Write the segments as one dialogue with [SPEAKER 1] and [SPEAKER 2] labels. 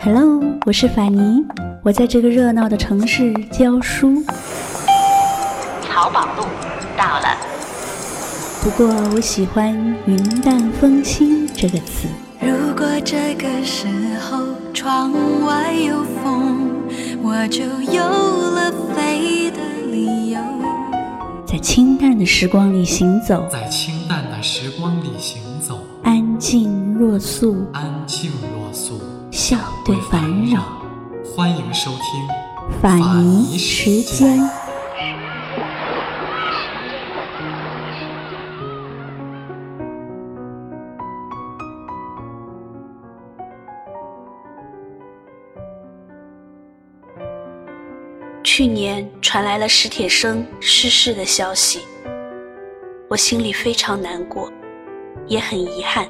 [SPEAKER 1] Hello，我是法尼，我在这个热闹的城市教书。
[SPEAKER 2] 淘宝路到了，
[SPEAKER 1] 不过我喜欢“云淡风轻”这个词。
[SPEAKER 3] 如果这个时候窗外有风，我就有了飞的理由。
[SPEAKER 1] 在清淡的时光里行走，
[SPEAKER 4] 在清淡的时光里行走，
[SPEAKER 1] 安静若素，
[SPEAKER 4] 安静若素，
[SPEAKER 1] 笑对烦扰。
[SPEAKER 4] 欢迎收听
[SPEAKER 1] 法尼时间。去年传来了史铁生逝世的消息，我心里非常难过，也很遗憾。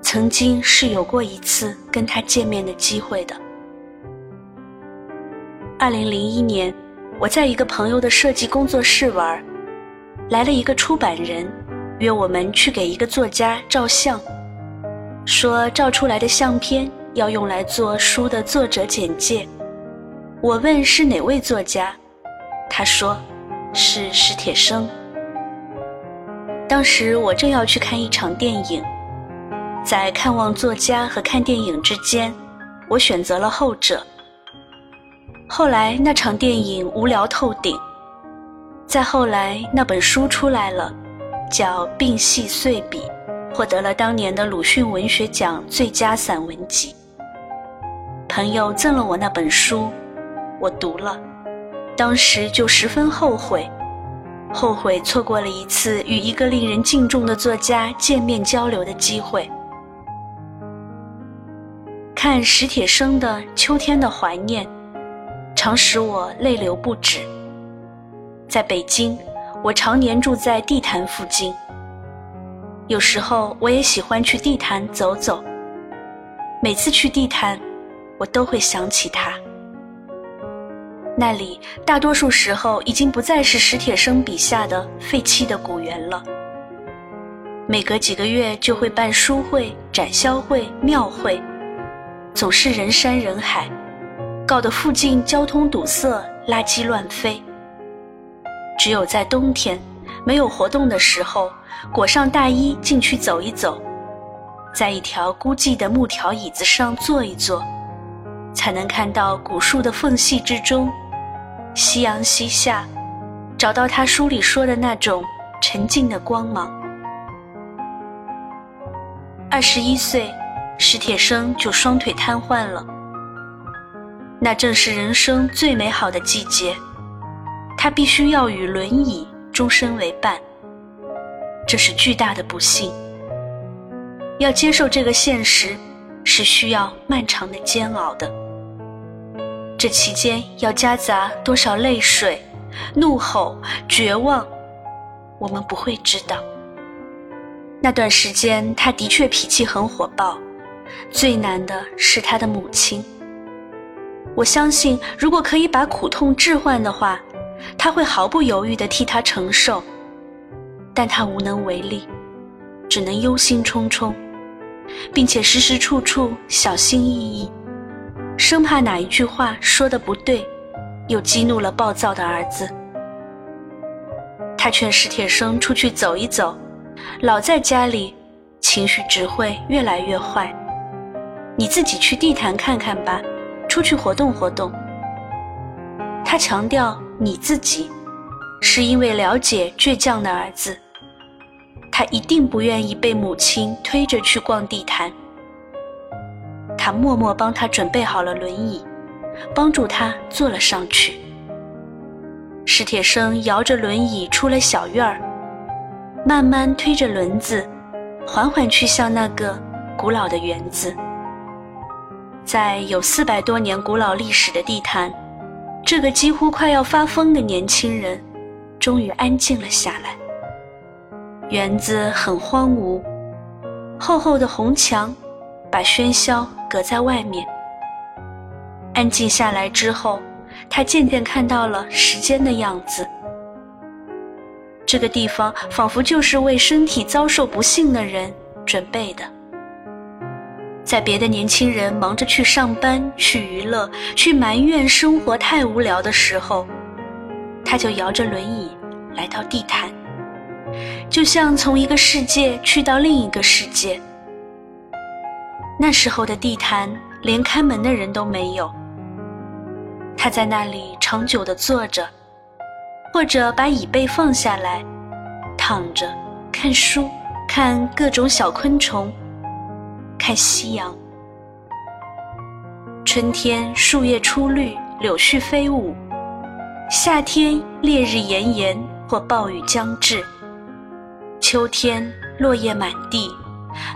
[SPEAKER 1] 曾经是有过一次跟他见面的机会的。二零零一年，我在一个朋友的设计工作室玩，来了一个出版人，约我们去给一个作家照相，说照出来的相片要用来做书的作者简介。我问是哪位作家，他说是史铁生。当时我正要去看一场电影，在看望作家和看电影之间，我选择了后者。后来那场电影无聊透顶，再后来那本书出来了，叫《病隙碎笔》，获得了当年的鲁迅文学奖最佳散文集。朋友赠了我那本书。我读了，当时就十分后悔，后悔错过了一次与一个令人敬重的作家见面交流的机会。看史铁生的《秋天的怀念》，常使我泪流不止。在北京，我常年住在地坛附近，有时候我也喜欢去地坛走走。每次去地坛，我都会想起他。那里大多数时候已经不再是史铁生笔下的废弃的古园了。每隔几个月就会办书会、展销会、庙会，总是人山人海，搞得附近交通堵塞，垃圾乱飞。只有在冬天没有活动的时候，裹上大衣进去走一走，在一条孤寂的木条椅子上坐一坐。才能看到古树的缝隙之中，夕阳西下，找到他书里说的那种沉静的光芒。二十一岁，史铁生就双腿瘫痪了。那正是人生最美好的季节，他必须要与轮椅终身为伴。这是巨大的不幸。要接受这个现实。是需要漫长的煎熬的，这期间要夹杂多少泪水、怒吼、绝望，我们不会知道。那段时间，他的确脾气很火爆，最难的是他的母亲。我相信，如果可以把苦痛置换的话，他会毫不犹豫地替他承受，但他无能为力，只能忧心忡忡。并且时时处处小心翼翼，生怕哪一句话说的不对，又激怒了暴躁的儿子。他劝史铁生出去走一走，老在家里，情绪只会越来越坏。你自己去地坛看看吧，出去活动活动。他强调你自己，是因为了解倔强的儿子。他一定不愿意被母亲推着去逛地坛。他默默帮他准备好了轮椅，帮助他坐了上去。史铁生摇着轮椅出了小院儿，慢慢推着轮子，缓缓去向那个古老的园子。在有四百多年古老历史的地坛，这个几乎快要发疯的年轻人，终于安静了下来。园子很荒芜，厚厚的红墙把喧嚣隔在外面。安静下来之后，他渐渐看到了时间的样子。这个地方仿佛就是为身体遭受不幸的人准备的。在别的年轻人忙着去上班、去娱乐、去埋怨生活太无聊的时候，他就摇着轮椅来到地坛，就像从一个世界去到另一个世界。那时候的地坛连看门的人都没有，他在那里长久地坐着。或者把椅背放下来，躺着看书，看各种小昆虫，看夕阳。春天树叶初绿，柳絮飞舞；夏天烈日炎炎或暴雨将至；秋天落叶满地；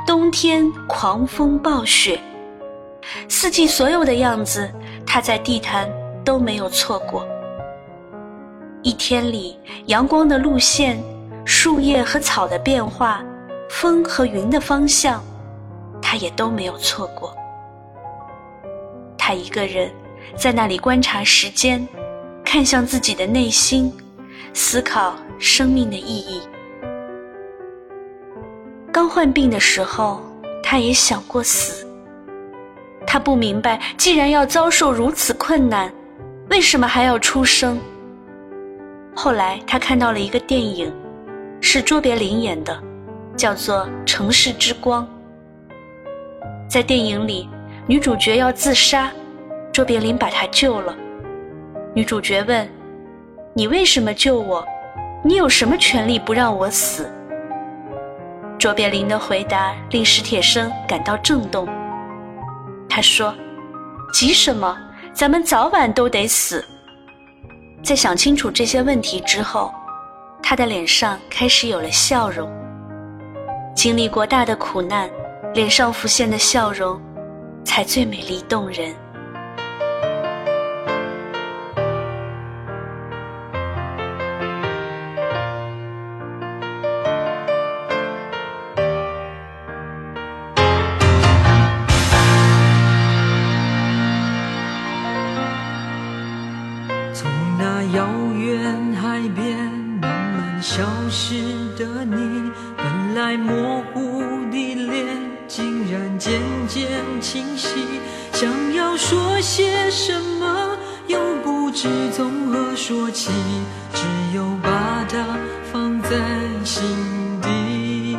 [SPEAKER 1] 冬天狂风暴雪。四季所有的样子，他在地坛都没有错过。一天里，阳光的路线、树叶和草的变化、风和云的方向，他也都没有错过。他一个人在那里观察时间，看向自己的内心，思考生命的意义。刚患病的时候，他也想过死。他不明白，既然要遭受如此困难，为什么还要出生？后来，他看到了一个电影，是卓别林演的，叫做《城市之光》。在电影里，女主角要自杀，卓别林把她救了。女主角问：“你为什么救我？你有什么权利不让我死？”卓别林的回答令史铁生感到震动。他说：“急什么？咱们早晚都得死。”在想清楚这些问题之后，他的脸上开始有了笑容。经历过大的苦难，脸上浮现的笑容，才最美丽动人。
[SPEAKER 5] 是从何说起，只有把它放在心底。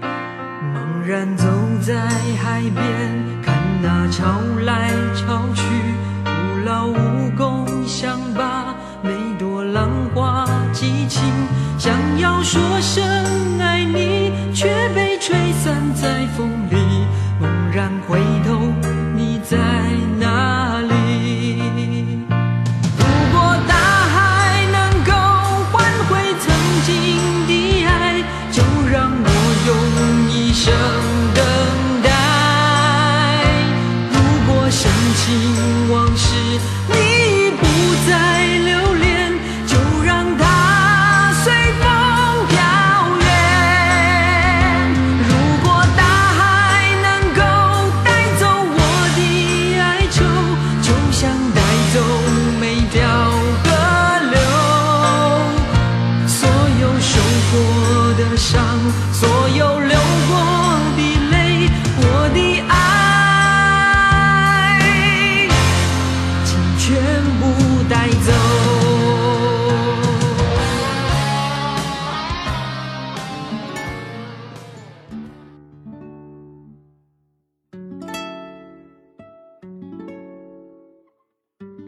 [SPEAKER 5] 茫然走在海边，看那潮来潮去，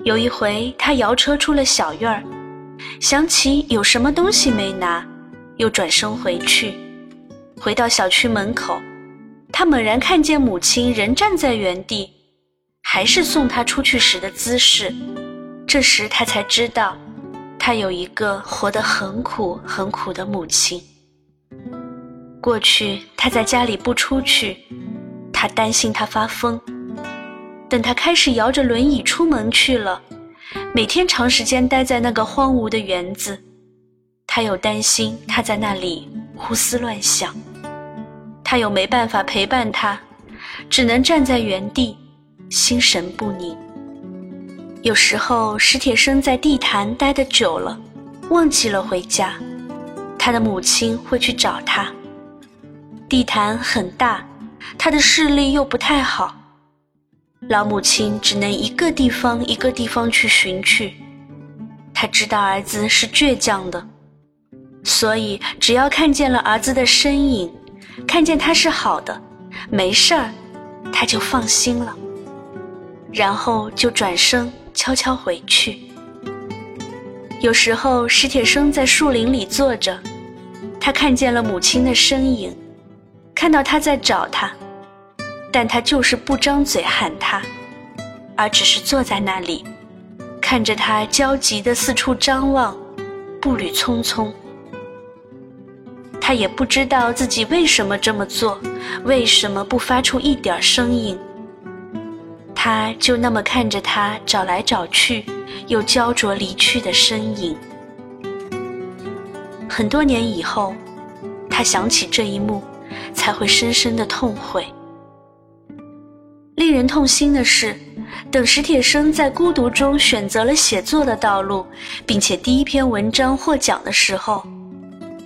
[SPEAKER 1] 有一回，他摇车出了小院儿，想起有什么东西没拿，又转身回去。回到小区门口，他猛然看见母亲仍站在原地，还是送他出去时的姿势。这时他才知道，他有一个活得很苦很苦的母亲。过去他在家里不出去，他担心他发疯。等他开始摇着轮椅出门去了，每天长时间待在那个荒芜的园子，他又担心他在那里胡思乱想，他又没办法陪伴他，只能站在原地，心神不宁。有时候史铁生在地坛待得久了，忘记了回家，他的母亲会去找他。地坛很大，他的视力又不太好，老母亲只能一个地方一个地方去寻去。他知道儿子是倔强的，所以只要看见了儿子的身影，看见他是好的，没事儿，他就放心了，然后就转身悄悄回去。有时候史铁生在树林里坐着，他看见了母亲的身影。看到他在找他，但他就是不张嘴喊他，而只是坐在那里，看着他焦急地四处张望，步履匆匆。他也不知道自己为什么这么做，为什么不发出一点声音。他就那么看着他找来找去，又焦灼离去的身影。很多年以后，他想起这一幕。才会深深的痛悔。令人痛心的是，等史铁生在孤独中选择了写作的道路，并且第一篇文章获奖的时候，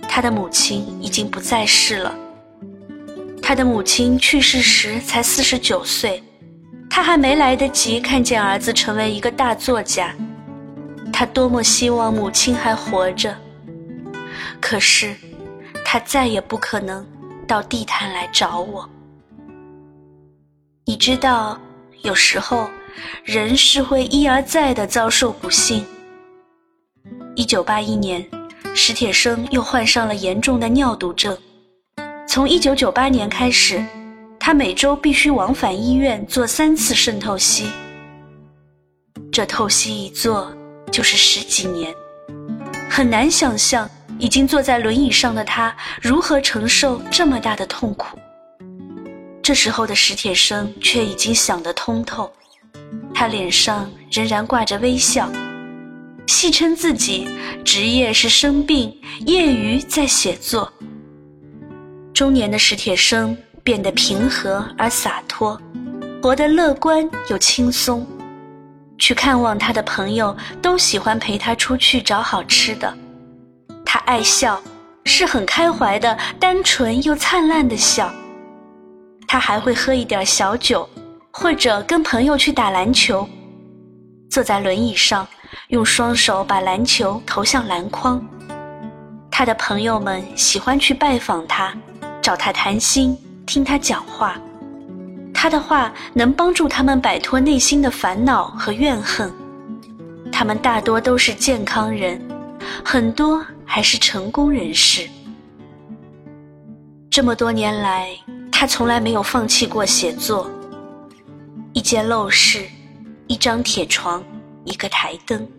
[SPEAKER 1] 他的母亲已经不在世了。他的母亲去世时才四十九岁，他还没来得及看见儿子成为一个大作家。他多么希望母亲还活着，可是他再也不可能。到地坛来找我。你知道，有时候人是会一而再的遭受不幸。一九八一年，史铁生又患上了严重的尿毒症。从一九九八年开始，他每周必须往返医院做三次肾透析。这透析一做就是十几年，很难想象。已经坐在轮椅上的他如何承受这么大的痛苦？这时候的史铁生却已经想得通透，他脸上仍然挂着微笑，戏称自己职业是生病，业余在写作。中年的史铁生变得平和而洒脱，活得乐观又轻松。去看望他的朋友都喜欢陪他出去找好吃的。他爱笑，是很开怀的，单纯又灿烂的笑。他还会喝一点小酒，或者跟朋友去打篮球。坐在轮椅上，用双手把篮球投向篮筐。他的朋友们喜欢去拜访他，找他谈心，听他讲话。他的话能帮助他们摆脱内心的烦恼和怨恨。他们大多都是健康人，很多。还是成功人士。这么多年来，他从来没有放弃过写作。一间陋室，一张铁床，一个台灯。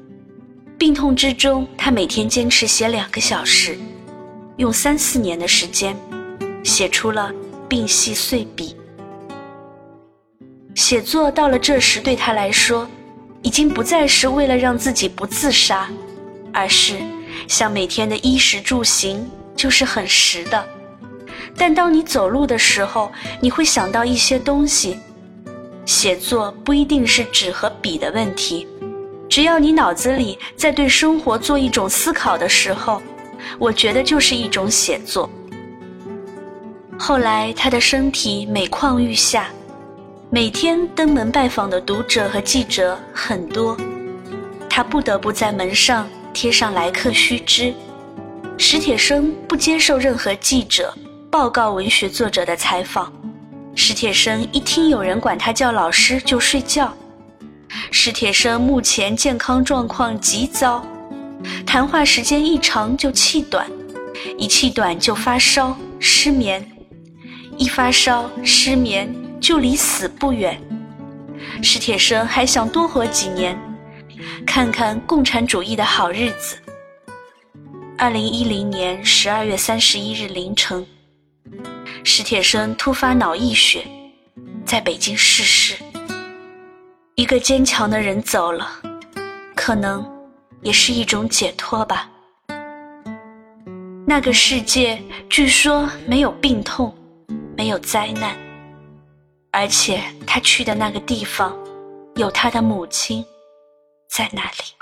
[SPEAKER 1] 病痛之中，他每天坚持写两个小时，用三四年的时间，写出了《病隙碎笔》。写作到了这时，对他来说，已经不再是为了让自己不自杀，而是。像每天的衣食住行就是很实的，但当你走路的时候，你会想到一些东西。写作不一定是纸和笔的问题，只要你脑子里在对生活做一种思考的时候，我觉得就是一种写作。后来他的身体每况愈下，每天登门拜访的读者和记者很多，他不得不在门上。贴上来客须知，史铁生不接受任何记者报告文学作者的采访。史铁生一听有人管他叫老师就睡觉。史铁生目前健康状况极糟，谈话时间一长就气短，一气短就发烧失眠，一发烧失眠就离死不远。史铁生还想多活几年。看看共产主义的好日子。二零一零年十二月三十一日凌晨，史铁生突发脑溢血，在北京逝世。一个坚强的人走了，可能也是一种解脱吧。那个世界据说没有病痛，没有灾难，而且他去的那个地方，有他的母亲。在那里。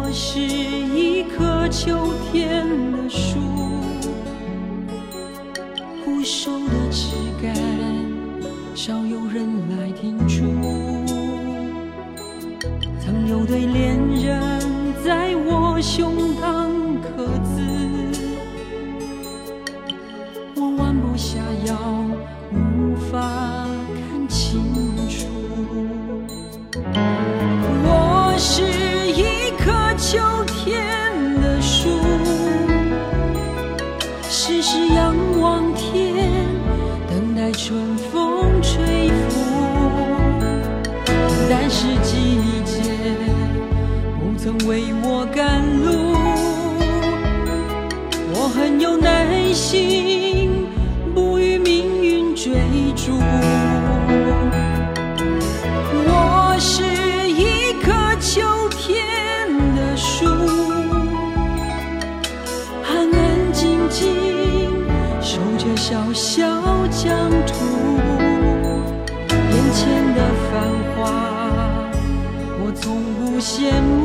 [SPEAKER 5] 是一棵秋天的树，枯瘦的枝干，少有人来停驻。曾有对恋人在我胸膛不羡